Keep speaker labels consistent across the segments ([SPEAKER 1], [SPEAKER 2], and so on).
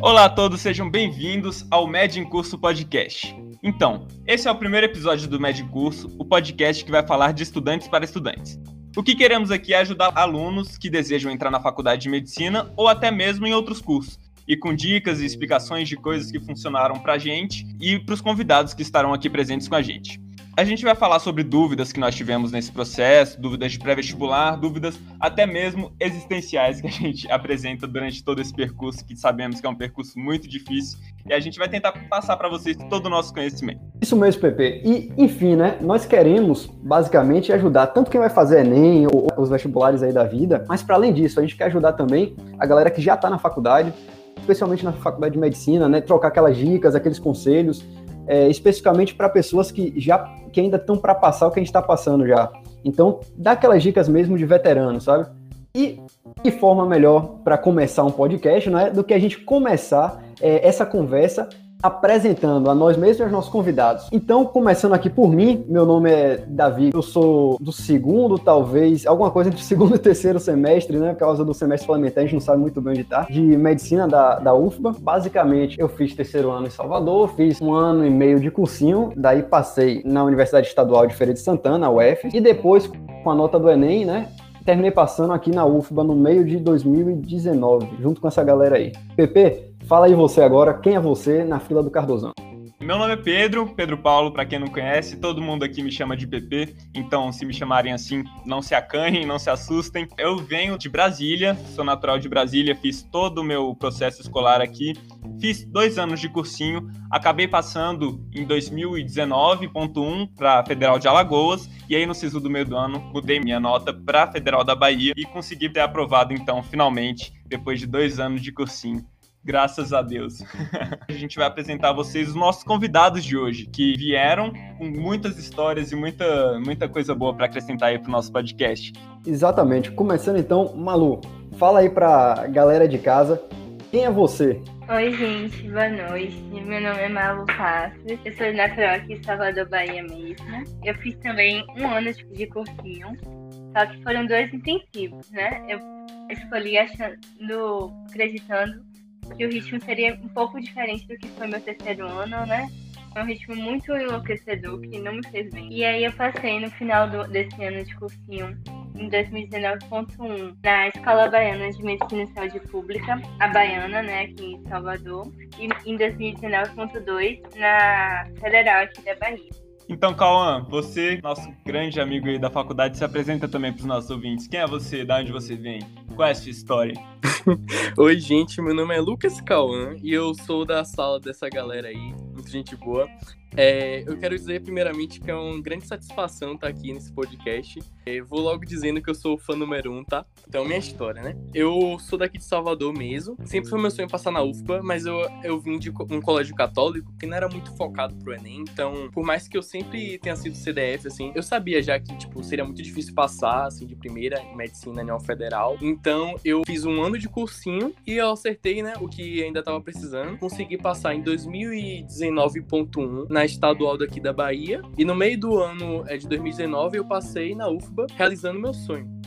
[SPEAKER 1] Olá a todos, sejam bem-vindos ao Med em Curso Podcast. Então, esse é o primeiro episódio do Med em Curso, o podcast que vai falar de estudantes para estudantes. O que queremos aqui é ajudar alunos que desejam entrar na faculdade de medicina ou até mesmo em outros cursos, e com dicas e explicações de coisas que funcionaram para a gente e para os convidados que estarão aqui presentes com a gente. A gente vai falar sobre dúvidas que nós tivemos nesse processo, dúvidas de pré-vestibular, dúvidas até mesmo existenciais que a gente apresenta durante todo esse percurso, que sabemos que é um percurso muito difícil, e a gente vai tentar passar para vocês todo o nosso conhecimento.
[SPEAKER 2] Isso mesmo, Pepe. E, enfim, né, nós queremos basicamente ajudar tanto quem vai fazer Enem ou os vestibulares aí da vida, mas para além disso, a gente quer ajudar também a galera que já está na faculdade, especialmente na faculdade de medicina, né, trocar aquelas dicas, aqueles conselhos, é, especificamente para pessoas que já que ainda estão para passar o que a gente está passando já. Então, dá aquelas dicas mesmo de veterano, sabe? E que forma melhor para começar um podcast, não é, do que a gente começar é, essa conversa apresentando a nós mesmos e aos nossos convidados. Então, começando aqui por mim, meu nome é Davi, eu sou do segundo, talvez, alguma coisa entre segundo e terceiro semestre, né, por causa do semestre suplementar, a gente não sabe muito bem onde tá, de medicina da, da UFBA. Basicamente, eu fiz terceiro ano em Salvador, fiz um ano e meio de cursinho, daí passei na Universidade Estadual de Feira de Santana, a UF, e depois, com a nota do Enem, né, terminei passando aqui na UFBA no meio de 2019, junto com essa galera aí. PP, Fala aí você agora, quem é você na fila do Cardozão?
[SPEAKER 1] Meu nome é Pedro, Pedro Paulo, para quem não conhece, todo mundo aqui me chama de PP, então se me chamarem assim, não se acanhem, não se assustem. Eu venho de Brasília, sou natural de Brasília, fiz todo o meu processo escolar aqui, fiz dois anos de cursinho, acabei passando em 2019.1 para Federal de Alagoas, e aí no SISU do meio do ano mudei minha nota para Federal da Bahia e consegui ter aprovado então, finalmente, depois de dois anos de cursinho. Graças a Deus. a gente vai apresentar a vocês os nossos convidados de hoje, que vieram com muitas histórias e muita, muita coisa boa para acrescentar aí pro nosso podcast.
[SPEAKER 2] Exatamente. Começando então, Malu, fala aí pra galera de casa, quem é você?
[SPEAKER 3] Oi, gente, boa noite. Meu nome é Malu Passos, eu sou natural aqui em Salvador, Bahia mesmo. Eu fiz também um ano de cursinho, só que foram dois intensivos, né? Eu escolhi achando, acreditando que o ritmo seria um pouco diferente do que foi meu terceiro ano, né? É um ritmo muito enlouquecedor que não me fez bem. E aí eu passei no final do, desse ano de cursinho, em 2019.1, na Escola Baiana de Medicina e Saúde Pública, a Baiana, né, aqui em Salvador, e em 2019.2 na Federal aqui da Bahia.
[SPEAKER 1] Então, Cauã, você, nosso grande amigo aí da faculdade, se apresenta também para os nossos ouvintes. Quem é você? Da onde você vem? Qual é a sua história?
[SPEAKER 4] Oi, gente, meu nome é Lucas Cauã e eu sou da sala dessa galera aí, muito gente boa. É, eu quero dizer, primeiramente, que é uma grande satisfação estar aqui nesse podcast. É, vou logo dizendo que eu sou fã número um, tá? Então, minha história, né? Eu sou daqui de Salvador mesmo. Sempre foi meu sonho passar na UFPA, mas eu, eu vim de um colégio católico que não era muito focado pro Enem. Então, por mais que eu sempre tenha sido CDF, assim, eu sabia já que, tipo, seria muito difícil passar, assim, de primeira em medicina em federal. Então, eu fiz um ano de cursinho e eu acertei, né, o que ainda tava precisando. Consegui passar em 2019.1 na estadual daqui da Bahia. E no meio do ano é, de 2019 eu passei na UFBA realizando meu sonho.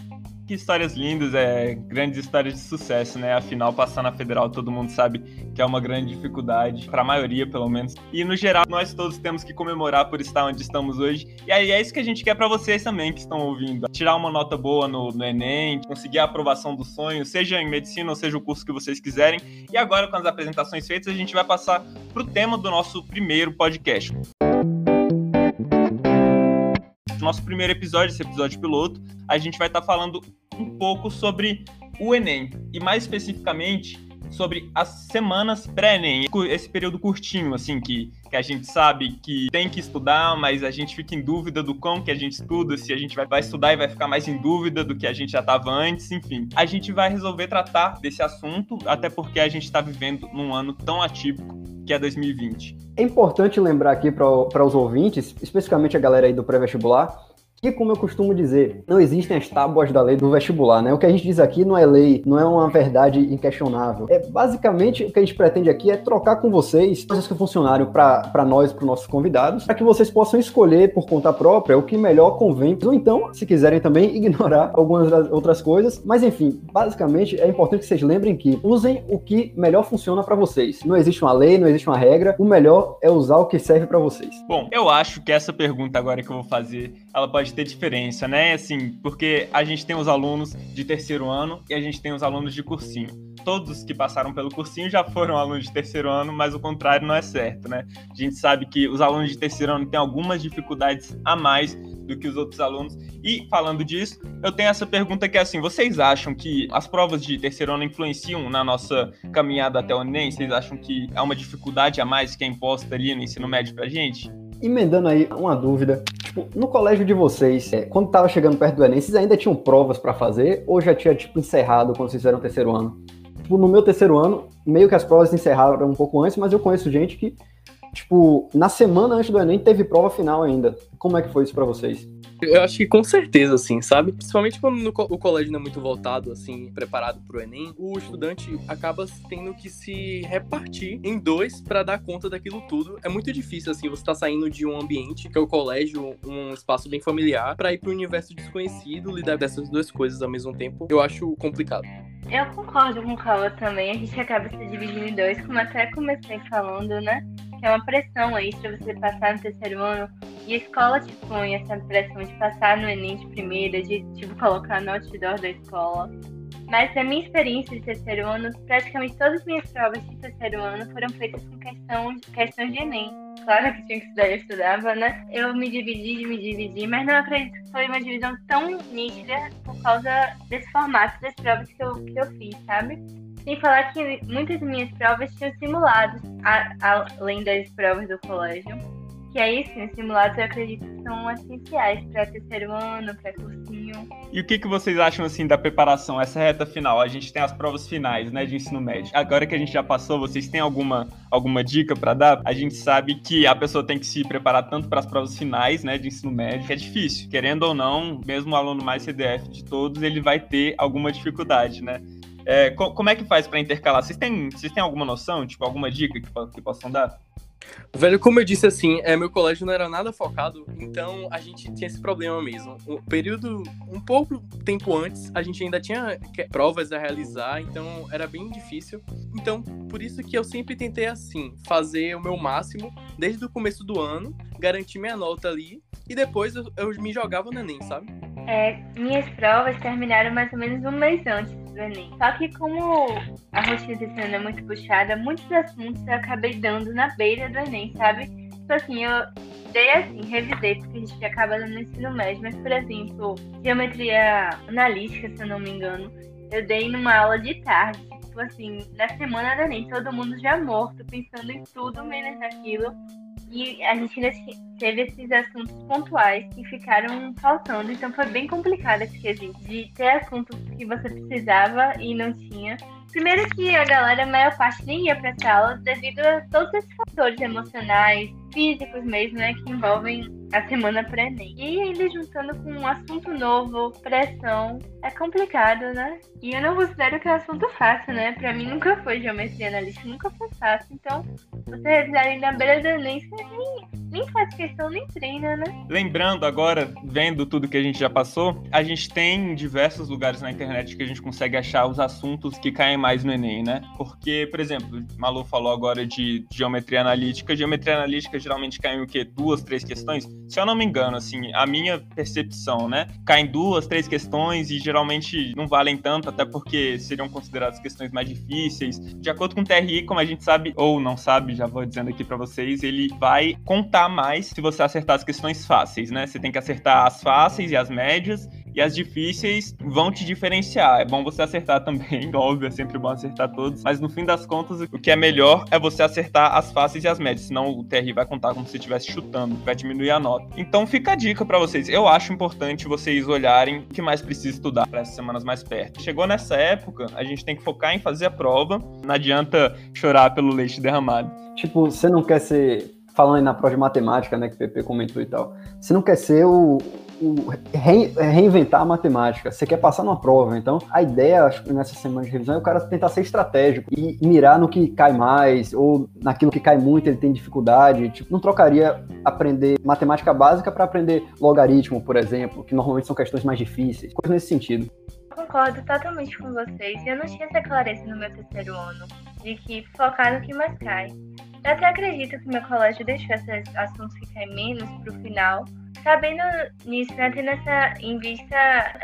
[SPEAKER 1] Que histórias lindas, é grandes histórias de sucesso, né? Afinal, passar na federal todo mundo sabe que é uma grande dificuldade, para a maioria pelo menos. E no geral, nós todos temos que comemorar por estar onde estamos hoje. E aí é isso que a gente quer para vocês também que estão ouvindo: tirar uma nota boa no, no Enem, conseguir a aprovação do sonho, seja em medicina ou seja o curso que vocês quiserem. E agora, com as apresentações feitas, a gente vai passar para o tema do nosso primeiro podcast nosso primeiro episódio, esse episódio piloto, a gente vai estar tá falando um pouco sobre o Enem e mais especificamente sobre as semanas pré-ENEM, esse período curtinho, assim, que, que a gente sabe que tem que estudar, mas a gente fica em dúvida do quão que a gente estuda, se a gente vai, vai estudar e vai ficar mais em dúvida do que a gente já estava antes, enfim. A gente vai resolver tratar desse assunto, até porque a gente está vivendo num ano tão atípico que é 2020.
[SPEAKER 2] É importante lembrar aqui para os ouvintes, especificamente a galera aí do pré-vestibular, que, como eu costumo dizer, não existem as tábuas da lei do vestibular, né? O que a gente diz aqui não é lei, não é uma verdade inquestionável. É basicamente o que a gente pretende aqui é trocar com vocês coisas que funcionaram para nós, para nossos convidados, para que vocês possam escolher por conta própria o que melhor convém, ou então, se quiserem também, ignorar algumas outras coisas. Mas enfim, basicamente é importante que vocês lembrem que usem o que melhor funciona para vocês. Não existe uma lei, não existe uma regra. O melhor é usar o que serve para vocês.
[SPEAKER 1] Bom, eu acho que essa pergunta agora que eu vou fazer, ela pode ter diferença, né? Assim, porque a gente tem os alunos de terceiro ano e a gente tem os alunos de cursinho. Todos que passaram pelo cursinho já foram alunos de terceiro ano, mas o contrário não é certo, né? A gente sabe que os alunos de terceiro ano têm algumas dificuldades a mais do que os outros alunos. E falando disso, eu tenho essa pergunta que é assim: vocês acham que as provas de terceiro ano influenciam na nossa caminhada até o Enem? Vocês acham que há uma dificuldade a mais que é imposta ali no ensino médio pra gente?
[SPEAKER 2] Emendando aí uma dúvida, tipo, no colégio de vocês, é, quando tava chegando perto do Enem, vocês ainda tinham provas para fazer ou já tinha, tipo, encerrado quando vocês fizeram o terceiro ano? Tipo, no meu terceiro ano, meio que as provas encerraram um pouco antes, mas eu conheço gente que, tipo, na semana antes do Enem teve prova final ainda. Como é que foi isso para vocês?
[SPEAKER 4] Eu acho que com certeza, assim, sabe? Principalmente quando no, o colégio não é muito voltado, assim, preparado pro Enem, o estudante acaba tendo que se repartir em dois para dar conta daquilo tudo. É muito difícil, assim, você tá saindo de um ambiente, que é o colégio, um espaço bem familiar, para ir pro universo desconhecido, lidar dessas duas coisas ao mesmo tempo. Eu acho complicado.
[SPEAKER 3] Eu concordo com o Caio também. A gente acaba se dividindo em dois, como até comecei falando, né? Que é uma pressão aí pra você passar no terceiro ano. E a escola te põe essa pressão de passar no Enem de primeira, de tipo colocar no outdoor da escola. Mas na minha experiência de terceiro ano, praticamente todas as minhas provas de terceiro ano foram feitas com questão, questões de Enem. Claro que tinha que estudar, eu estudava, né? Eu me dividi, me dividi, mas não acredito que foi uma divisão tão nítida por causa desse formato das provas que eu, que eu fiz, sabe? Sem falar que muitas minhas provas tinham simulados, além das provas do colégio. Que aí sim, os simulados eu acredito que são essenciais para terceiro ano, para cursinho.
[SPEAKER 1] E o que, que vocês acham assim da preparação, essa reta final? A gente tem as provas finais, né, de ensino médio. Agora que a gente já passou, vocês têm alguma, alguma dica para dar? A gente sabe que a pessoa tem que se preparar tanto para as provas finais, né, de ensino médio, que é difícil. Querendo ou não, mesmo o aluno mais CDF de todos, ele vai ter alguma dificuldade, né? É, como é que faz para intercalar? Vocês têm, vocês têm alguma noção, tipo, alguma dica que, que possam dar?
[SPEAKER 4] Velho, como eu disse assim, é, meu colégio não era nada focado, então a gente tinha esse problema mesmo. Um período, um pouco tempo antes, a gente ainda tinha provas a realizar, então era bem difícil. Então, por isso que eu sempre tentei assim, fazer o meu máximo desde o começo do ano, garantir minha nota ali, e depois eu, eu me jogava no Enem, sabe?
[SPEAKER 3] É, minhas provas terminaram mais ou menos um mês antes do Enem. Só que como a rotina desse ano é muito puxada, muitos assuntos eu acabei dando na beira do Enem, sabe? Tipo assim, eu dei assim, revisei, porque a gente acaba dando no ensino médio, mas, por exemplo, geometria analítica, se eu não me engano, eu dei numa aula de tarde. Tipo assim, na semana do Enem, todo mundo já morto, pensando em tudo menos naquilo. E a gente teve esses assuntos pontuais que ficaram faltando, então foi bem complicado esse quesito de ter assuntos que você precisava e não tinha. Primeiro que a galera, a maior parte nem ia para essa aula devido a todos esses fatores emocionais, físicos mesmo, né, que envolvem a semana pré-ENEM. E ainda juntando com um assunto novo, pressão, é complicado, né? E eu não considero que é um assunto fácil, né? Pra mim nunca foi geometria analítica, nunca foi fácil. Então, você revisar ali na beira do Enem, você nem, nem faz questão, nem treina, né?
[SPEAKER 1] Lembrando agora, vendo tudo que a gente já passou, a gente tem diversos lugares na internet que a gente consegue achar os assuntos que caem mais no Enem, né? Porque, por exemplo, Malu falou agora de geometria analítica. Geometria analítica geralmente cai em o quê? Duas, três questões? Se eu não me engano, assim, a minha percepção, né? Caem duas, três questões e geralmente não valem tanto, até porque seriam consideradas questões mais difíceis. De acordo com o TRI, como a gente sabe, ou não sabe, já vou dizendo aqui para vocês, ele vai contar mais se você acertar as questões fáceis, né? Você tem que acertar as fáceis e as médias e as difíceis vão te diferenciar. É bom você acertar também, óbvio, é sempre bom acertar todos. Mas no fim das contas, o que é melhor é você acertar as fáceis e as médias. Senão o TRI vai contar como se estivesse chutando, vai diminuir a nota. Então fica a dica para vocês. Eu acho importante vocês olharem o que mais precisa estudar para essas semanas mais perto. Chegou nessa época, a gente tem que focar em fazer a prova. Não adianta chorar pelo leite derramado.
[SPEAKER 2] Tipo, você não quer ser falando aí na prova de matemática, né, que o PP comentou e tal, você não quer ser o, o re, reinventar a matemática. Você quer passar numa prova, então a ideia nessa semana de revisão é o cara tentar ser estratégico e mirar no que cai mais ou naquilo que cai muito ele tem dificuldade. Tipo, não trocaria aprender matemática básica para aprender logaritmo, por exemplo, que normalmente são questões mais difíceis, coisa nesse sentido.
[SPEAKER 3] Concordo totalmente com vocês. Eu não tinha essa clareza no meu terceiro ano de que focar no que mais cai. Eu até acredito que meu colégio deixou esses assuntos que caem menos para o final, sabendo nisso, né, tendo essa em vista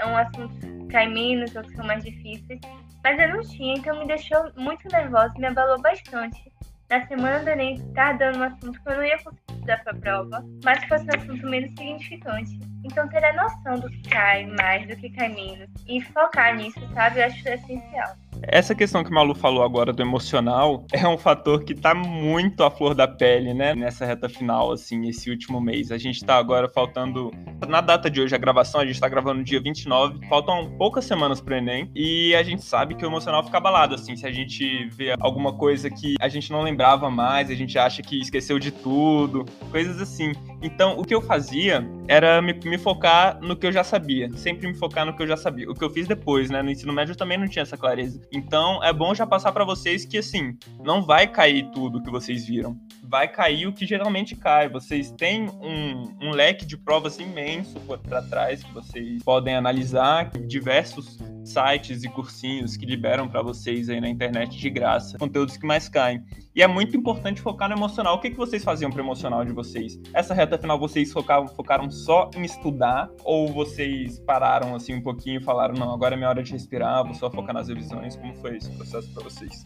[SPEAKER 3] um assunto que cai menos ou que são mais difíceis, mas eu não tinha, então me deixou muito nervosa, me abalou bastante. Na semana do Enem, estar dando um assunto que eu não ia conseguir estudar para a prova, mas que fosse um assunto menos significante. Então, ter a noção do que cai mais, do que cai menos, e focar nisso, sabe, eu acho essencial.
[SPEAKER 1] Essa questão que o Malu falou agora do emocional é um fator que tá muito à flor da pele, né? Nessa reta final, assim, esse último mês. A gente tá agora faltando. Na data de hoje, a gravação, a gente tá gravando no dia 29, faltam poucas semanas pro Enem, e a gente sabe que o emocional fica abalado, assim, se a gente vê alguma coisa que a gente não lembrava mais, a gente acha que esqueceu de tudo, coisas assim. Então, o que eu fazia era me, me focar no que eu já sabia, sempre me focar no que eu já sabia. O que eu fiz depois, né? No ensino médio eu também não tinha essa clareza. Então é bom já passar para vocês que assim, não vai cair tudo que vocês viram. Vai cair o que geralmente cai. Vocês têm um, um leque de provas imenso para trás que vocês podem analisar, diversos sites e cursinhos que liberam para vocês aí na internet de graça, conteúdos que mais caem. E é muito importante focar no emocional. O que, que vocês faziam para emocional de vocês? Essa reta final vocês focavam, focaram só em estudar ou vocês pararam assim um pouquinho e falaram não, agora é minha hora de respirar, vou só focar nas revisões? Como foi esse processo para vocês?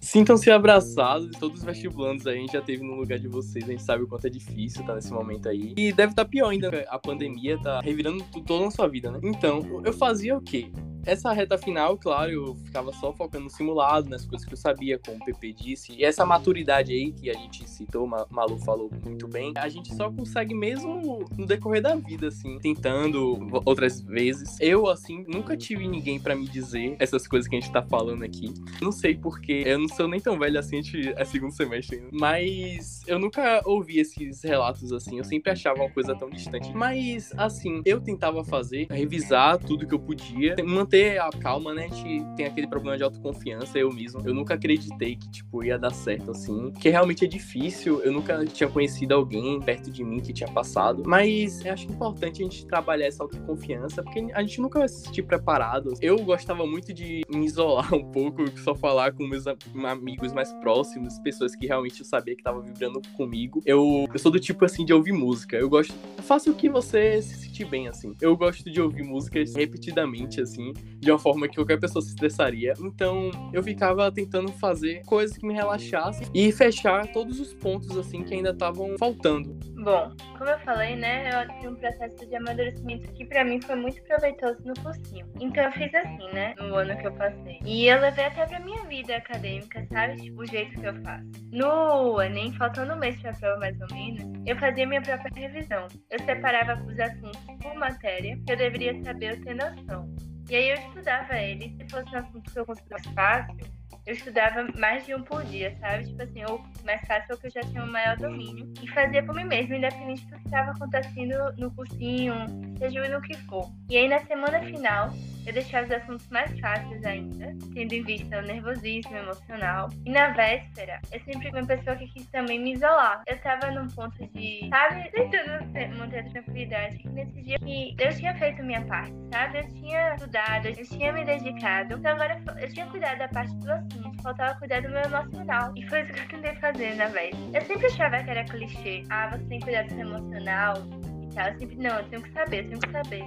[SPEAKER 4] Sintam-se abraçados, todos os vestibulandos aí, a gente já teve no lugar de vocês, a gente sabe o quanto é difícil tá nesse momento aí. E deve estar tá pior ainda, a pandemia tá revirando toda a sua vida, né? Então, eu fazia o quê? Essa reta final, claro, eu ficava só focando no simulado, nas coisas que eu sabia, como o PP disse. E essa maturidade aí que a gente citou, o Malu falou muito bem, a gente só consegue mesmo no decorrer da vida, assim, tentando outras vezes. Eu, assim, nunca tive ninguém para me dizer essas coisas que a gente tá falando aqui. Não sei porque, eu não sou nem tão velho assim, a gente é segundo semestre ainda. Mas eu nunca ouvi esses relatos assim, eu sempre achava uma coisa tão distante. Mas, assim, eu tentava fazer, revisar tudo que eu podia, manter manter a calma, né? A gente tem aquele problema de autoconfiança, eu mesmo. Eu nunca acreditei que, tipo, ia dar certo assim. Que realmente é difícil. Eu nunca tinha conhecido alguém perto de mim que tinha passado. Mas eu acho importante a gente trabalhar essa autoconfiança, porque a gente nunca vai se sentir preparado. Eu gostava muito de me isolar um pouco, só falar com meus amigos mais próximos, pessoas que realmente eu sabia que estavam vibrando comigo. Eu, eu sou do tipo assim de ouvir música. Eu gosto. Faça o que você se bem, assim. Eu gosto de ouvir músicas repetidamente, assim de uma forma que qualquer pessoa se estressaria. Então eu ficava tentando fazer coisas que me relaxassem e fechar todos os pontos assim que ainda estavam faltando.
[SPEAKER 3] Bom, como eu falei, né, eu tive um processo de amadurecimento que para mim foi muito proveitoso no cursinho. Então eu fiz assim, né, no ano que eu passei. E eu levei até pra minha vida acadêmica, sabe? Tipo, o jeito que eu faço. No Enem, faltando um mês pra prova mais ou menos, eu fazia minha própria revisão. Eu separava os assuntos por matéria, que eu deveria saber ou ter noção. E aí eu estudava ele. Se fosse um assunto que eu considerasse fácil, eu estudava mais de um por dia, sabe? Tipo assim, ou mais fácil que eu já tinha um maior domínio. E fazia por mim mesmo, independente do que estava acontecendo no cursinho, seja no que for. E aí na semana final, eu deixava os assuntos mais fáceis ainda, tendo em vista o nervosismo emocional. E na véspera, eu sempre fui uma pessoa que quis também me isolar. Eu tava num ponto de, sabe, tentando manter a tranquilidade. Que nesse dia que eu tinha feito minha parte, sabe? Eu tinha estudado, eu tinha me dedicado. Então agora eu tinha cuidado da parte do assunto faltava cuidar do meu emocional. E foi isso que eu tentei fazer na vez. Eu sempre achava que era clichê. Ah, você tem que cuidar do seu emocional Eu sempre, não, eu tenho que saber, eu tenho que saber.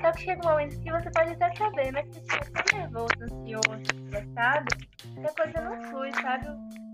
[SPEAKER 3] Só que chega um momento que você pode até saber, mas você fica tão nervoso, ansioso, estressado, que a coisa não flui, sabe?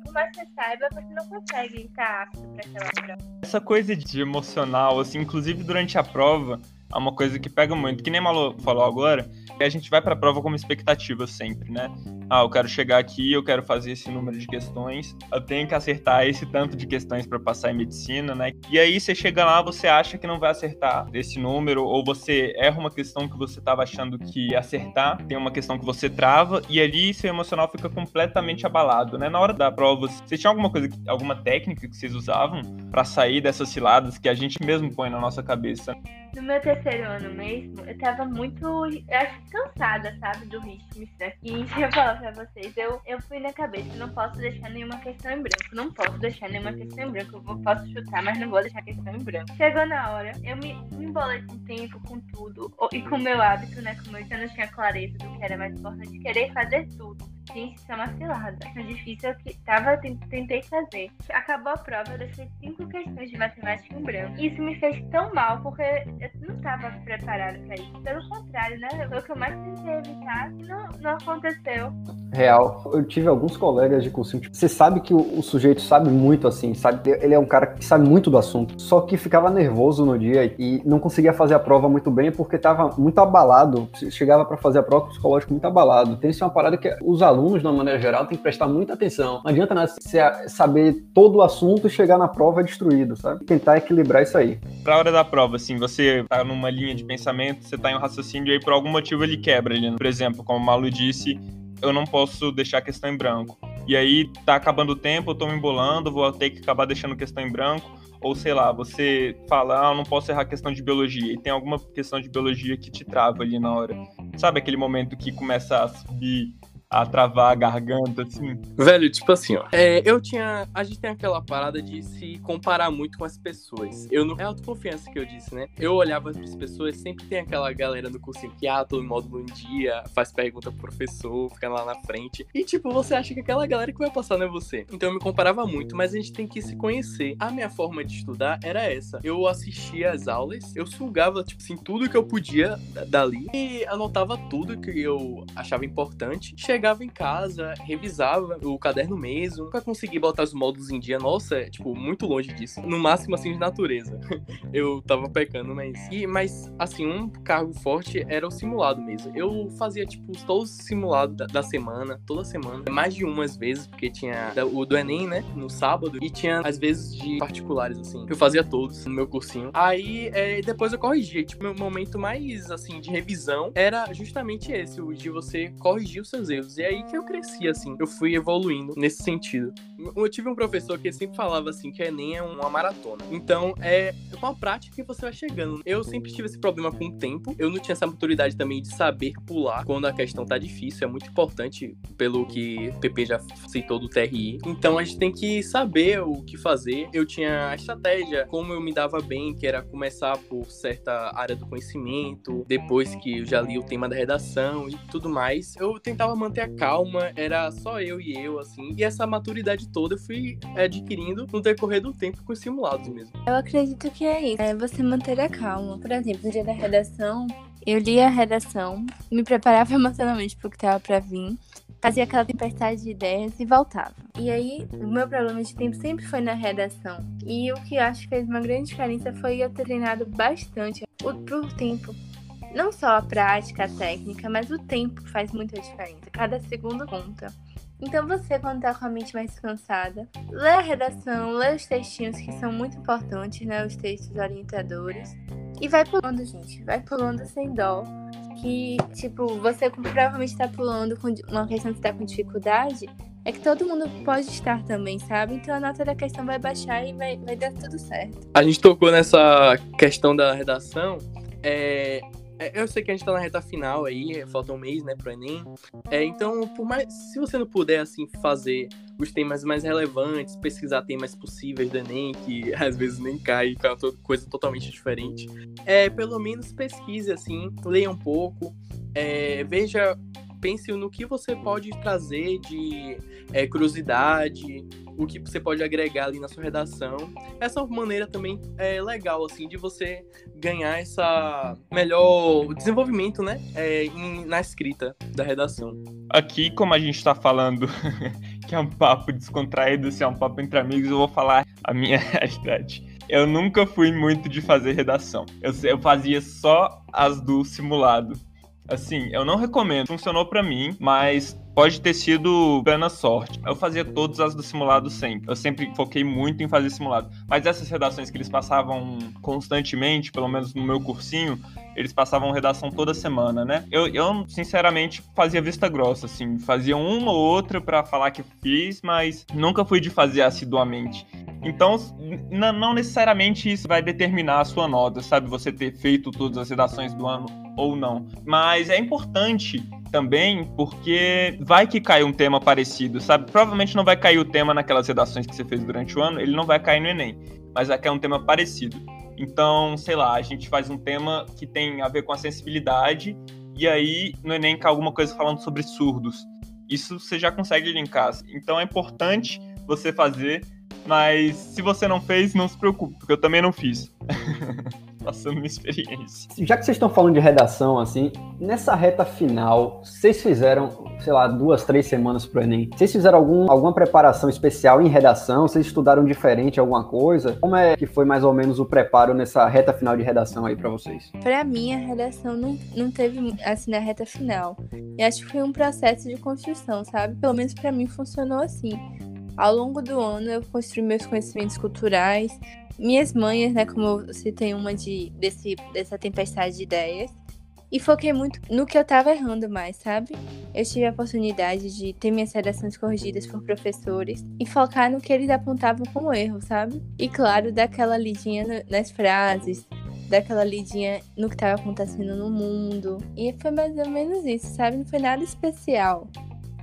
[SPEAKER 3] Por mais que você saiba, você não consegue estar apto para aquela prova.
[SPEAKER 1] Essa coisa de emocional, assim, inclusive durante a prova, é uma coisa que pega muito. Que nem Malu falou agora, a gente vai para a prova como expectativa sempre, né? ah, eu quero chegar aqui, eu quero fazer esse número de questões, eu tenho que acertar esse tanto de questões para passar em medicina, né? E aí você chega lá, você acha que não vai acertar esse número, ou você erra uma questão que você estava achando que ia acertar, tem uma questão que você trava, e ali seu emocional fica completamente abalado, né? Na hora da prova, você tinha alguma coisa, alguma técnica que vocês usavam para sair dessas ciladas que a gente mesmo põe na nossa cabeça?
[SPEAKER 3] No meu terceiro ano mesmo, eu tava muito, eu acho, cansada, sabe, do ritmo isso daqui. E eu falar pra vocês, eu, eu fui na cabeça, não posso deixar nenhuma questão em branco, não posso deixar nenhuma questão em branco, eu posso chutar, mas não vou deixar questão em branco. Chegou na hora, eu me, me embolei com o tempo, com tudo, e com o meu hábito, né, como eu já não tinha clareza do que era mais importante, querer fazer tudo. Gente, isso é uma cilada. É difícil, eu que tava, tentei fazer. Acabou a prova, eu deixei cinco questões de matemática em branco. Isso me fez tão mal, porque eu não tava preparada pra isso. Pelo contrário, né? Foi o que eu mais tentei evitar e não, não aconteceu.
[SPEAKER 2] Real. Eu tive alguns colegas de cursinho, tipo, você sabe que o, o, sujeito sabe muito assim, sabe? Ele é um cara que sabe muito do assunto, só que ficava nervoso no dia e não conseguia fazer a prova muito bem porque tava muito abalado. Chegava para fazer a prova psicológico muito abalado. Tem isso é uma parada que os alunos alunos, de uma maneira geral, tem que prestar muita atenção. Não adianta nada você saber todo o assunto e chegar na prova destruído, sabe? Tentar equilibrar isso aí.
[SPEAKER 1] Pra hora da prova, assim, você tá numa linha de pensamento, você tá em um raciocínio e aí por algum motivo ele quebra ali. Por exemplo, como o Malu disse, eu não posso deixar a questão em branco. E aí tá acabando o tempo, eu tô me embolando, vou ter que acabar deixando a questão em branco. Ou sei lá, você fala, ah, não posso errar a questão de biologia, e tem alguma questão de biologia que te trava ali na hora. Sabe aquele momento que começa a subir a travar a garganta, assim.
[SPEAKER 4] Velho, tipo assim, ó. É, eu tinha. A gente tem aquela parada de se comparar muito com as pessoas. Eu não. É autoconfiança que eu disse, né? Eu olhava as pessoas, sempre tem aquela galera no cursinho que, ah, todo modo bom dia, faz pergunta pro professor, fica lá na frente. E, tipo, você acha que aquela galera que vai passar não é você. Então eu me comparava muito, mas a gente tem que se conhecer. A minha forma de estudar era essa. Eu assistia as aulas, eu sugava, tipo assim, tudo que eu podia dali e anotava tudo que eu achava importante chegava em casa, revisava o caderno mesmo, pra conseguir botar os módulos em dia. Nossa, é, tipo, muito longe disso. No máximo, assim, de natureza. eu tava pecando, mas. E, mas, assim, um cargo forte era o simulado mesmo. Eu fazia, tipo, todos os simulados da, da semana, toda semana. Mais de umas vezes, porque tinha o do Enem, né? No sábado. E tinha, às vezes, de particulares, assim. Eu fazia todos no meu cursinho. Aí, é, depois eu corrigia. Tipo, meu momento mais, assim, de revisão era justamente esse, o de você corrigir os seus erros. E é aí que eu cresci, assim. Eu fui evoluindo nesse sentido. Eu tive um professor que sempre falava assim que Enem é uma maratona. Então, é com a prática que você vai chegando. Eu sempre tive esse problema com o tempo. Eu não tinha essa maturidade também de saber pular quando a questão tá difícil. É muito importante, pelo que o PP já citou do TRI. Então, a gente tem que saber o que fazer. Eu tinha a estratégia, como eu me dava bem, que era começar por certa área do conhecimento, depois que eu já li o tema da redação e tudo mais. Eu tentava manter manter a calma, era só eu e eu, assim. E essa maturidade toda eu fui adquirindo no decorrer do tempo com os simulados mesmo.
[SPEAKER 5] Eu acredito que é isso, é você manter a calma. Por exemplo, no dia da redação, eu lia a redação, me preparava emocionalmente pro que tava pra vir, fazia aquela tempestade de ideias e voltava. E aí, o meu problema de tempo sempre foi na redação. E o que acho que fez uma grande diferença foi eu ter treinado bastante o, por tempo não só a prática, a técnica, mas o tempo faz muita diferença. Cada segundo conta. Então você, quando tá com a mente mais cansada, lê a redação, lê os textinhos que são muito importantes, né? Os textos orientadores. E vai pulando, gente. Vai pulando sem dó. Que, tipo, você provavelmente tá pulando com uma questão que tá com dificuldade. É que todo mundo pode estar também, sabe? Então a nota da questão vai baixar e vai, vai dar tudo certo.
[SPEAKER 4] A gente tocou nessa questão da redação. É, é, eu sei que a gente tá na reta final aí, falta um mês, né, pro Enem. É, então, por mais. Se você não puder, assim, fazer os temas mais relevantes, pesquisar temas possíveis do Enem, que às vezes nem cai, é uma coisa totalmente diferente. É, pelo menos pesquise, assim, leia um pouco, é, veja pense no que você pode trazer de é, curiosidade, o que você pode agregar ali na sua redação. Essa maneira também é legal, assim, de você ganhar essa melhor desenvolvimento, né, é, em, na escrita da redação.
[SPEAKER 1] Aqui, como a gente está falando que é um papo descontraído, se é um papo entre amigos, eu vou falar a minha realidade. Eu nunca fui muito de fazer redação. Eu, eu fazia só as do simulado. Assim, eu não recomendo. Funcionou para mim, mas pode ter sido plena sorte. Eu fazia todas as do simulado sempre. Eu sempre foquei muito em fazer simulado. Mas essas redações que eles passavam constantemente, pelo menos no meu cursinho, eles passavam redação toda semana, né? Eu, eu sinceramente, fazia vista grossa, assim. Fazia uma ou outra para falar que fiz, mas nunca fui de fazer assiduamente. Então, não necessariamente isso vai determinar a sua nota, sabe? Você ter feito todas as redações do ano ou não. Mas é importante também porque vai que cai um tema parecido, sabe? Provavelmente não vai cair o tema naquelas redações que você fez durante o ano, ele não vai cair no Enem, mas vai cair um tema parecido. Então, sei lá, a gente faz um tema que tem a ver com a sensibilidade, e aí no Enem cai alguma coisa falando sobre surdos. Isso você já consegue linkar. Então é importante você fazer, mas se você não fez, não se preocupe, porque eu também não fiz. passando minha experiência.
[SPEAKER 2] Já que vocês estão falando de redação, assim, nessa reta final, vocês fizeram, sei lá, duas, três semanas pro Enem. Vocês fizeram algum, alguma preparação especial em redação? Vocês estudaram diferente alguma coisa? Como é que foi mais ou menos o preparo nessa reta final de redação aí para vocês?
[SPEAKER 3] Para mim, a redação não, não teve, assim, na reta final. Eu acho que foi um processo de construção, sabe? Pelo menos para mim funcionou assim. Ao longo do ano, eu construí meus conhecimentos culturais, minhas manhas, né? Como eu citei uma de, desse, dessa tempestade de ideias. E foquei muito no que eu tava errando mais, sabe? Eu tive a oportunidade de ter minhas redações corrigidas por professores e focar no que eles apontavam como erro, sabe? E claro, daquela lidinha nas frases, daquela lidinha no que estava acontecendo no mundo. E foi mais ou menos isso, sabe? Não foi nada especial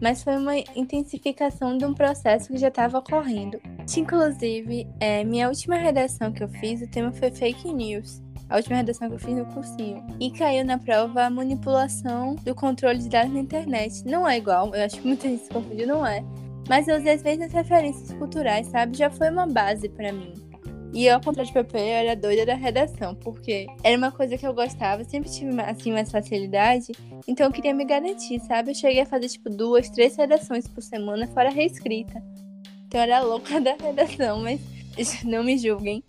[SPEAKER 3] mas foi uma intensificação de um processo que já estava ocorrendo. Inclusive, é, minha última redação que eu fiz, o tema foi fake news. A última redação que eu fiz no cursinho. E caiu na prova a manipulação do controle de dados na internet. Não é igual, eu acho que muita gente se confundiu, não é. Mas eu usei as referências culturais, sabe? Já foi uma base para mim. E eu, ao contrário de PP, eu era doida da redação, porque era uma coisa que eu gostava, sempre tive assim mais facilidade, então eu queria me garantir, sabe? Eu cheguei a fazer tipo duas, três redações por semana, fora reescrita. Então eu era louca da redação, mas não me julguem.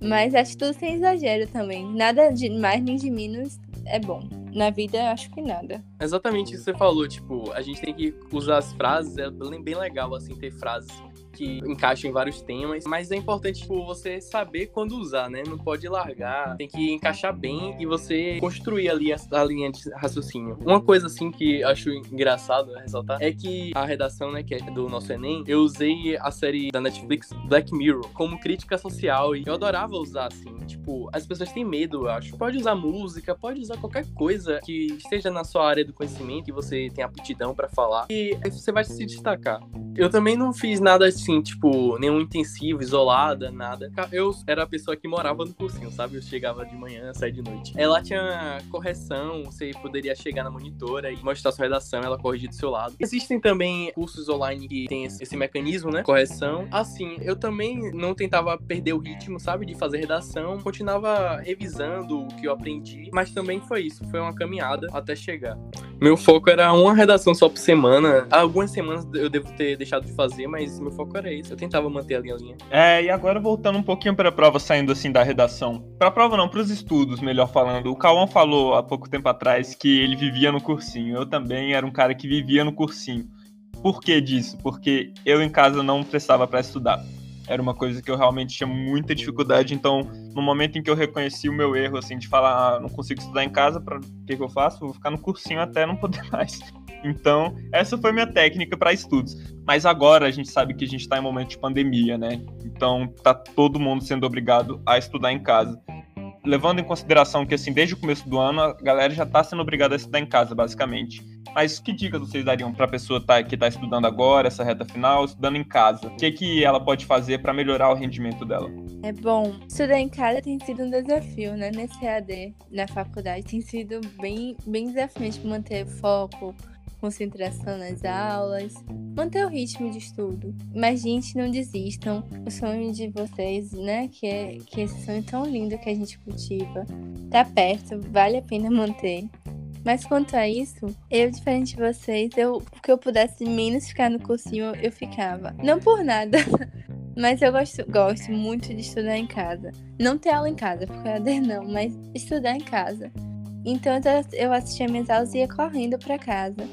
[SPEAKER 3] Mas acho tudo sem exagero também. Nada de mais nem de menos é bom. Na vida, acho que nada.
[SPEAKER 4] Exatamente isso que você falou, tipo, a gente tem que usar as frases, é bem legal, assim, ter frases que encaixam em vários temas, mas é importante tipo, você saber quando usar, né? Não pode largar, tem que encaixar bem e você construir ali a, a linha de raciocínio. Uma coisa assim que acho engraçado ressaltar é que a redação, né, que é do nosso Enem, eu usei a série da Netflix Black Mirror como crítica social e eu adorava usar assim, tipo, as pessoas têm medo, eu acho. Pode usar música, pode usar qualquer coisa que esteja na sua área do conhecimento e você tem aptidão para falar e você vai se destacar. Eu também não fiz nada assim assim, tipo, nenhum intensivo, isolada, nada. Eu era a pessoa que morava no cursinho, sabe? Eu chegava de manhã, saía de noite. Ela tinha correção, você poderia chegar na monitora e mostrar sua redação, ela corrigir do seu lado. Existem também cursos online que tem esse, esse mecanismo, né? Correção. Assim, eu também não tentava perder o ritmo, sabe? De fazer redação, continuava revisando o que eu aprendi, mas também foi isso, foi uma caminhada até chegar. Meu foco era uma redação só por semana. Algumas semanas eu devo ter deixado de fazer, mas meu foco era isso. Eu tentava manter a linha.
[SPEAKER 1] É, e agora voltando um pouquinho para a prova, saindo assim da redação. Para a prova não, para os estudos, melhor falando. O Cauã falou há pouco tempo atrás que ele vivia no cursinho. Eu também era um cara que vivia no cursinho. Por que disso? Porque eu em casa não prestava para estudar era uma coisa que eu realmente tinha muita dificuldade. Então, no momento em que eu reconheci o meu erro, assim, de falar, ah, não consigo estudar em casa, para o que, que eu faço? Vou ficar no cursinho até não poder mais. Então, essa foi minha técnica para estudos. Mas agora a gente sabe que a gente está em momento de pandemia, né? Então, tá todo mundo sendo obrigado a estudar em casa levando em consideração que, assim, desde o começo do ano, a galera já está sendo obrigada a estudar em casa, basicamente. Mas que dicas vocês dariam para a pessoa tá, que está estudando agora, essa reta final, estudando em casa? O que, que ela pode fazer para melhorar o rendimento dela?
[SPEAKER 3] É bom. Estudar em casa tem sido um desafio, né? Nesse AD, na faculdade, tem sido bem, bem desafiante manter foco, concentração nas aulas, manter o ritmo de estudo. Mas, gente, não desistam. O sonho de vocês, né? Que é que esse sonho tão lindo que a gente cultiva, tá perto, vale a pena manter. Mas quanto a isso, eu, diferente de vocês, eu que eu pudesse menos ficar no cursinho, eu ficava. Não por nada. Mas eu gosto, gosto muito de estudar em casa. Não ter aula em casa, porque eu não, mas estudar em casa. Então eu assistia minhas aulas e ia correndo para casa.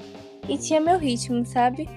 [SPEAKER 3] E tinha meu ritmo, sabe?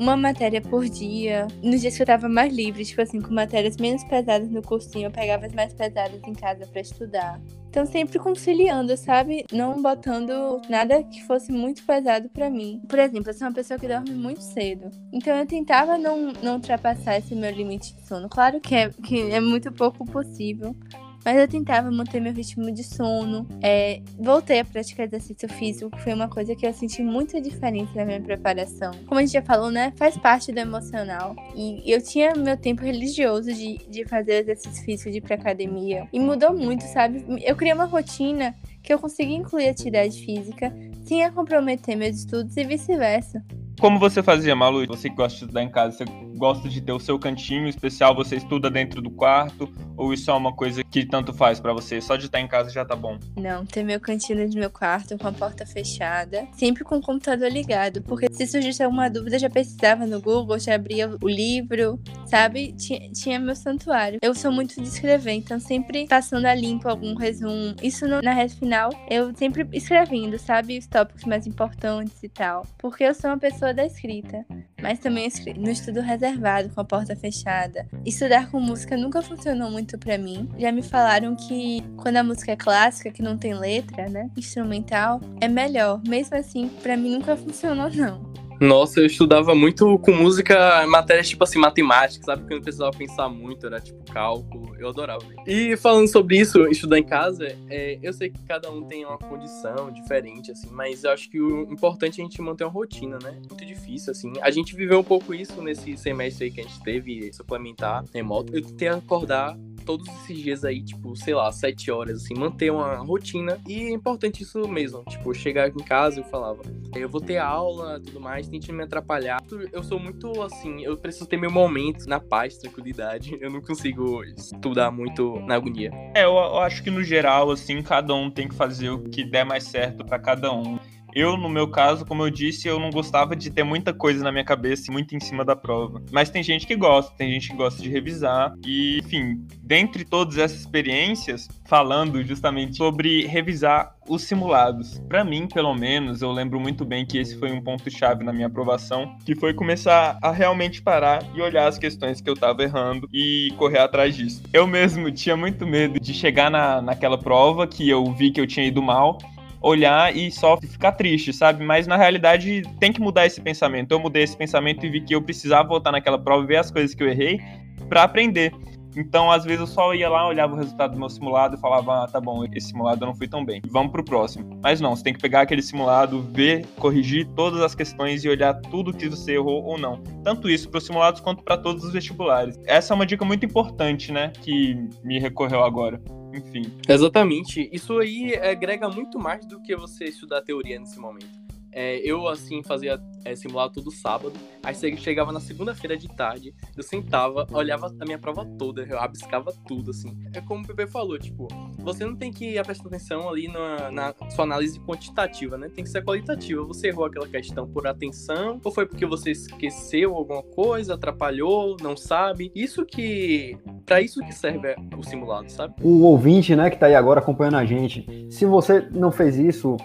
[SPEAKER 3] uma matéria por dia. Nos dias que eu tava mais livre, tipo assim, com matérias menos pesadas no cursinho, eu pegava as mais pesadas em casa para estudar. Então, sempre conciliando, sabe? Não botando nada que fosse muito pesado para mim. Por exemplo, eu sou uma pessoa que dorme muito cedo. Então, eu tentava não, não ultrapassar esse meu limite de sono. Claro que é, que é muito pouco possível. Mas eu tentava manter meu ritmo de sono. É, voltei a praticar exercício físico, que foi uma coisa que eu senti muita diferença na minha preparação. Como a gente já falou, né? Faz parte do emocional. E eu tinha meu tempo religioso de, de fazer exercício físico, de ir pra academia. E mudou muito, sabe? Eu criei uma rotina que eu conseguia incluir atividade física sem comprometer meus estudos e vice-versa.
[SPEAKER 1] Como você fazia, Malu? Você que gosta de estudar em casa, você gosta de ter o seu cantinho especial, você estuda dentro do quarto? Ou isso é uma coisa que tanto faz para você? Só de estar em casa já tá bom?
[SPEAKER 3] Não, ter meu cantinho no meu quarto com a porta fechada, sempre com o computador ligado, porque se surgisse alguma dúvida, já pesquisava no Google, já abria o livro, sabe? Tinha, tinha meu santuário. Eu sou muito de escrever, então sempre passando a limpo algum resumo. Isso no, na reta final, eu sempre escrevendo, sabe? Os tópicos mais importantes e tal. Porque eu sou uma pessoa da escrita, mas também no estudo reservado, com a porta fechada. Estudar com música nunca funcionou muito para mim. Já me falaram que quando a música é clássica, que não tem letra, né, instrumental, é melhor. Mesmo assim, para mim nunca funcionou não.
[SPEAKER 4] Nossa, eu estudava muito com música, matérias tipo assim, matemática, sabe? Que eu não precisava pensar muito, era tipo cálculo, eu adorava. E falando sobre isso, estudar em casa, é, eu sei que cada um tem uma condição diferente, assim, mas eu acho que o importante é a gente manter uma rotina, né? Muito difícil, assim. A gente viveu um pouco isso nesse semestre aí que a gente teve, suplementar remoto. Eu tentei acordar todos esses dias aí, tipo, sei lá, sete horas, assim, manter uma rotina. E é importante isso mesmo, tipo, chegar em casa e falava, eu vou ter aula, tudo mais, tente me atrapalhar. Eu sou muito, assim, eu preciso ter meu momento na paz, tranquilidade. Eu não consigo estudar muito na agonia.
[SPEAKER 1] É, eu, eu acho que no geral, assim, cada um tem que fazer o que der mais certo para cada um. Eu, no meu caso, como eu disse, eu não gostava de ter muita coisa na minha cabeça, muito em cima da prova. Mas tem gente que gosta, tem gente que gosta de revisar. E, enfim, dentre todas essas experiências, falando justamente sobre revisar os simulados. Para mim, pelo menos, eu lembro muito bem que esse foi um ponto-chave na minha aprovação, que foi começar a realmente parar e olhar as questões que eu tava errando e correr atrás disso. Eu mesmo tinha muito medo de chegar na, naquela prova que eu vi que eu tinha ido mal olhar e só ficar triste, sabe? Mas na realidade tem que mudar esse pensamento. Eu mudei esse pensamento e vi que eu precisava voltar naquela prova e ver as coisas que eu errei para aprender. Então, às vezes, eu só ia lá, olhava o resultado do meu simulado e falava, ah, tá bom, esse simulado eu não fui tão bem. Vamos pro próximo. Mas não, você tem que pegar aquele simulado, ver, corrigir todas as questões e olhar tudo que você errou ou não. Tanto isso para os simulados quanto para todos os vestibulares. Essa é uma dica muito importante, né, que me recorreu agora enfim.
[SPEAKER 4] Exatamente. Isso aí agrega muito mais do que você estudar teoria nesse momento. É, eu, assim, fazia é, simulado todo sábado. Aí chegava na segunda-feira de tarde, eu sentava, olhava a minha prova toda, eu abiscava tudo, assim. É como o Pepe falou, tipo, você não tem que prestar atenção ali na, na, sua análise quantitativa, né? Tem que ser qualitativa. Você errou aquela questão por atenção, ou foi porque você esqueceu alguma coisa, atrapalhou, não sabe. Isso que. para isso que serve o simulado, sabe?
[SPEAKER 2] O ouvinte, né, que tá aí agora acompanhando a gente, se você não fez isso,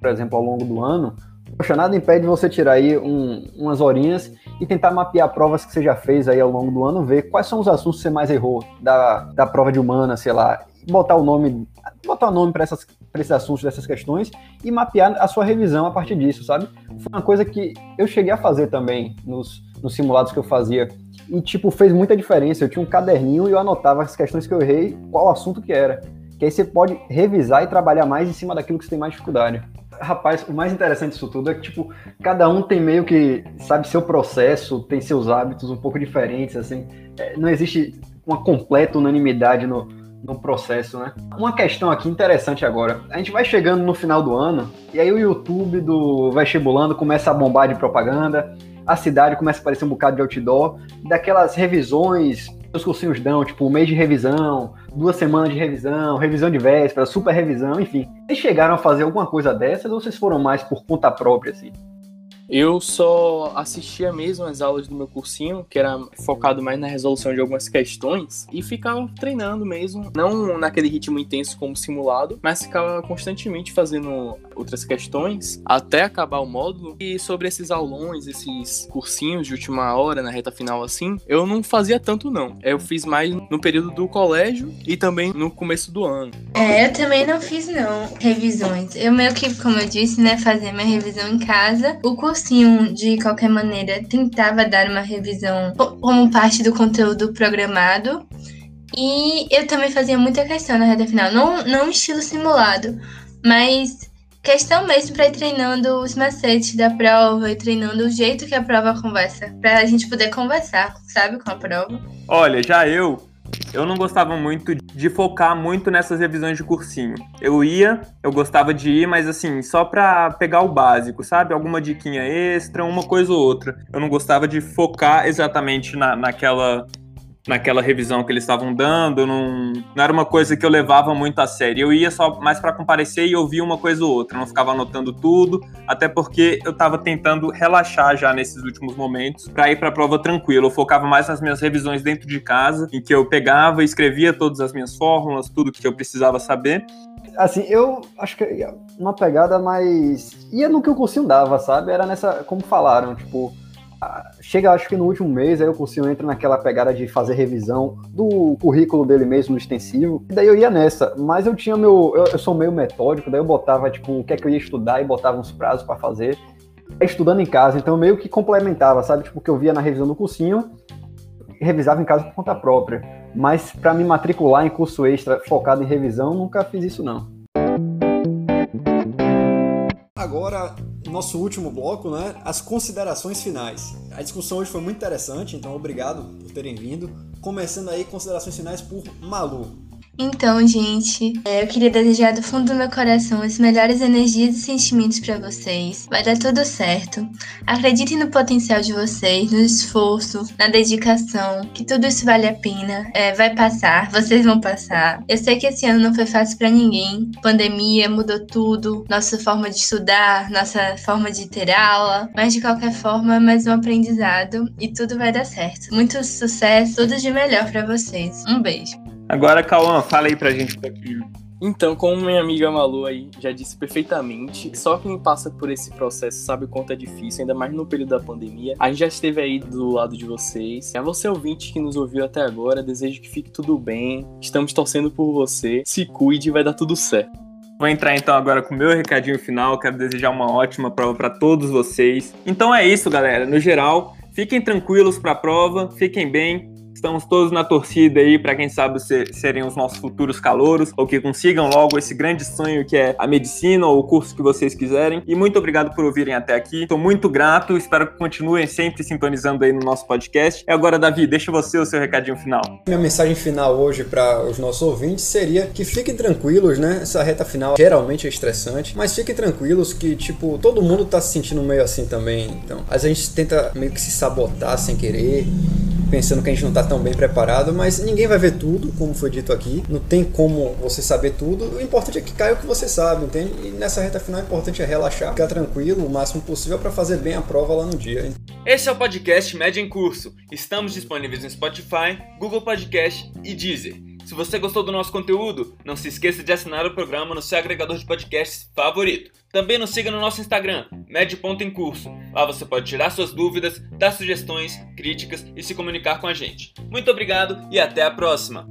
[SPEAKER 2] por exemplo, ao longo do ano, Poxa, nada impede você tirar aí um, umas horinhas e tentar mapear provas que você já fez aí ao longo do ano, ver quais são os assuntos que você mais errou da, da prova de humana, sei lá, botar o nome, botar o nome para esses assuntos dessas questões e mapear a sua revisão a partir disso, sabe? Foi uma coisa que eu cheguei a fazer também nos, nos simulados que eu fazia e, tipo, fez muita diferença. Eu tinha um caderninho e eu anotava as questões que eu errei, qual assunto que era. Que aí você pode revisar e trabalhar mais em cima daquilo que você tem mais dificuldade. Rapaz, o mais interessante disso tudo é que, tipo, cada um tem meio que, sabe, seu processo, tem seus hábitos um pouco diferentes, assim. É, não existe uma completa unanimidade no, no processo, né? Uma questão aqui interessante agora. A gente vai chegando no final do ano, e aí o YouTube do Vestibulando começa a bombar de propaganda, a cidade começa a aparecer um bocado de outdoor, daquelas revisões os cursinhos dão, tipo, mês de revisão, duas semanas de revisão, revisão de véspera, super revisão, enfim. Vocês chegaram a fazer alguma coisa dessas ou vocês foram mais por conta própria, assim?
[SPEAKER 4] Eu só assistia mesmo as aulas do meu cursinho, que era focado mais na resolução de algumas questões, e ficava treinando mesmo, não naquele ritmo intenso como simulado, mas ficava constantemente fazendo outras questões até acabar o módulo. E sobre esses aulões, esses cursinhos de última hora, na reta final assim, eu não fazia tanto não. Eu fiz mais no período do colégio e também no começo do ano.
[SPEAKER 3] É, eu também não fiz não revisões. Eu meio que, como eu disse, né, fazia minha revisão em casa. O cursinho, de qualquer maneira, tentava dar uma revisão como parte do conteúdo programado. E eu também fazia muita questão na reta final. Não, não estilo simulado, mas questão mesmo para ir treinando os macetes da prova e treinando o jeito que a prova conversa. Pra gente poder conversar, sabe, com a prova.
[SPEAKER 1] Olha, já eu eu não gostava muito de focar muito nessas revisões de cursinho. Eu ia, eu gostava de ir, mas assim, só pra pegar o básico, sabe? Alguma diquinha extra, uma coisa ou outra. Eu não gostava de focar exatamente na, naquela naquela revisão que eles estavam dando, não, não era uma coisa que eu levava muito a sério. Eu ia só mais para comparecer e ouvir uma coisa ou outra, não ficava anotando tudo, até porque eu estava tentando relaxar já nesses últimos momentos para ir para a prova tranquilo. Eu focava mais nas minhas revisões dentro de casa, em que eu pegava e escrevia todas as minhas fórmulas, tudo que eu precisava saber.
[SPEAKER 2] Assim, eu acho que uma pegada mais ia no que o cursinho dava, sabe? Era nessa, como falaram, tipo, chega acho que no último mês, aí o cursinho entra naquela pegada de fazer revisão do currículo dele mesmo no extensivo, e daí eu ia nessa, mas eu tinha meu, eu, eu sou meio metódico, daí eu botava tipo o que é que eu ia estudar e botava uns prazos para fazer, estudando em casa, então meio que complementava, sabe, tipo o que eu via na revisão do cursinho, revisava em casa por conta própria, mas para me matricular em curso extra focado em revisão, nunca fiz isso não.
[SPEAKER 6] Agora nosso último bloco, né? As considerações finais. A discussão hoje foi muito interessante, então obrigado por terem vindo. Começando aí, considerações finais por Malu.
[SPEAKER 3] Então, gente, é, eu queria desejar do fundo do meu coração as melhores energias e sentimentos para vocês. Vai dar tudo certo. Acreditem no potencial de vocês, no esforço, na dedicação, que tudo isso vale a pena. É, vai passar, vocês vão passar. Eu sei que esse ano não foi fácil para ninguém. Pandemia mudou tudo, nossa forma de estudar, nossa forma de ter aula, mas de qualquer forma, é mais um aprendizado e tudo vai dar certo. Muito sucesso, tudo de melhor para vocês. Um beijo.
[SPEAKER 1] Agora, Cauã, fala aí pra gente.
[SPEAKER 4] Então, como minha amiga Malu aí já disse perfeitamente, só quem passa por esse processo sabe o quanto é difícil, ainda mais no período da pandemia. A gente já esteve aí do lado de vocês. A você ouvinte que nos ouviu até agora, desejo que fique tudo bem. Estamos torcendo por você. Se cuide, vai dar tudo certo.
[SPEAKER 1] Vou entrar então agora com o meu recadinho final. Quero desejar uma ótima prova para todos vocês. Então é isso, galera. No geral, fiquem tranquilos para a prova, fiquem bem, Estamos todos na torcida aí para quem sabe ser, serem os nossos futuros calouros ou que consigam logo esse grande sonho que é a medicina ou o curso que vocês quiserem. E muito obrigado por ouvirem até aqui. Estou muito grato, espero que continuem sempre sintonizando aí no nosso podcast. E agora, Davi, deixa você o seu recadinho final.
[SPEAKER 6] Minha mensagem final hoje para os nossos ouvintes seria que fiquem tranquilos, né? Essa reta final geralmente é estressante, mas fiquem tranquilos que, tipo, todo mundo tá se sentindo meio assim também. Então, às vezes a gente tenta meio que se sabotar sem querer pensando que a gente não está tão bem preparado, mas ninguém vai ver tudo, como foi dito aqui. Não tem como você saber tudo. O importante é que caia o que você sabe, entende? E nessa reta final, o importante é relaxar, ficar tranquilo o máximo possível para fazer bem a prova lá no dia.
[SPEAKER 1] Esse é o podcast Média em Curso. Estamos disponíveis no Spotify, Google Podcast e Deezer. Se você gostou do nosso conteúdo, não se esqueça de assinar o programa no seu agregador de podcasts favorito. Também nos siga no nosso Instagram, Med.Encurso. Lá você pode tirar suas dúvidas, dar sugestões, críticas e se comunicar com a gente. Muito obrigado e até a próxima!